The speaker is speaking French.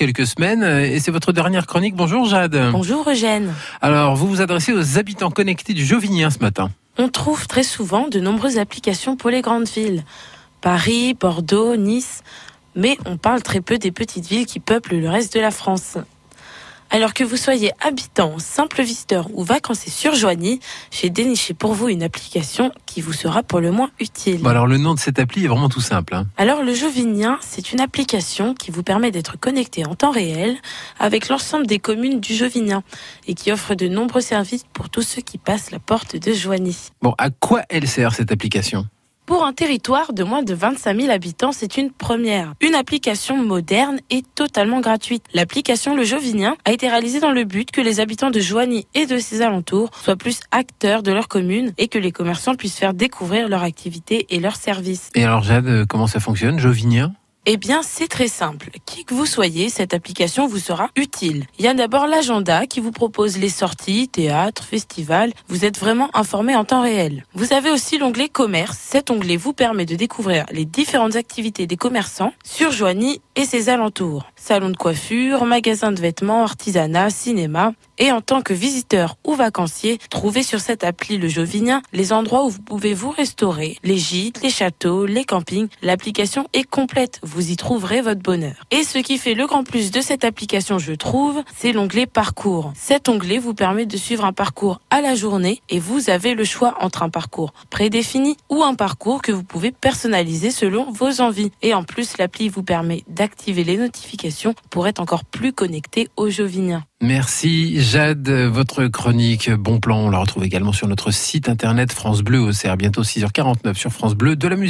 quelques semaines et c'est votre dernière chronique. Bonjour Jade. Bonjour Eugène. Alors, vous vous adressez aux habitants connectés du Jovinien ce matin. On trouve très souvent de nombreuses applications pour les grandes villes. Paris, Bordeaux, Nice. Mais on parle très peu des petites villes qui peuplent le reste de la France. Alors que vous soyez habitant, simple visiteur ou vacancier sur Joigny, j'ai déniché pour vous une application qui vous sera pour le moins utile. Bon alors le nom de cette appli est vraiment tout simple. hein. Alors le Jovinien, c'est une application qui vous permet d'être connecté en temps réel avec l'ensemble des communes du Jovinien et qui offre de nombreux services pour tous ceux qui passent la porte de Joigny. Bon, à quoi elle sert cette application? Pour un territoire de moins de 25 000 habitants, c'est une première. Une application moderne et totalement gratuite. L'application Le Jovinien a été réalisée dans le but que les habitants de Joigny et de ses alentours soient plus acteurs de leur commune et que les commerçants puissent faire découvrir leur activité et leurs services. Et alors Jade, euh, comment ça fonctionne Jovinien? Eh bien, c'est très simple. Qui que vous soyez, cette application vous sera utile. Il y a d'abord l'agenda qui vous propose les sorties, théâtres, festivals. Vous êtes vraiment informé en temps réel. Vous avez aussi l'onglet commerce. Cet onglet vous permet de découvrir les différentes activités des commerçants sur Joigny et ses alentours. Salon de coiffure, magasin de vêtements, artisanat, cinéma. Et en tant que visiteur ou vacancier, trouvez sur cette appli le Jovinien les endroits où vous pouvez vous restaurer, les gîtes, les châteaux, les campings. L'application est complète, vous y trouverez votre bonheur. Et ce qui fait le grand plus de cette application, je trouve, c'est l'onglet parcours. Cet onglet vous permet de suivre un parcours à la journée et vous avez le choix entre un parcours prédéfini ou un parcours que vous pouvez personnaliser selon vos envies. Et en plus, l'appli vous permet d'activer les notifications pour être encore plus connecté au Jovinien. Merci Jade, votre chronique Bon Plan, on la retrouve également sur notre site internet France Bleu au bientôt 6h49 sur France Bleu de la musique.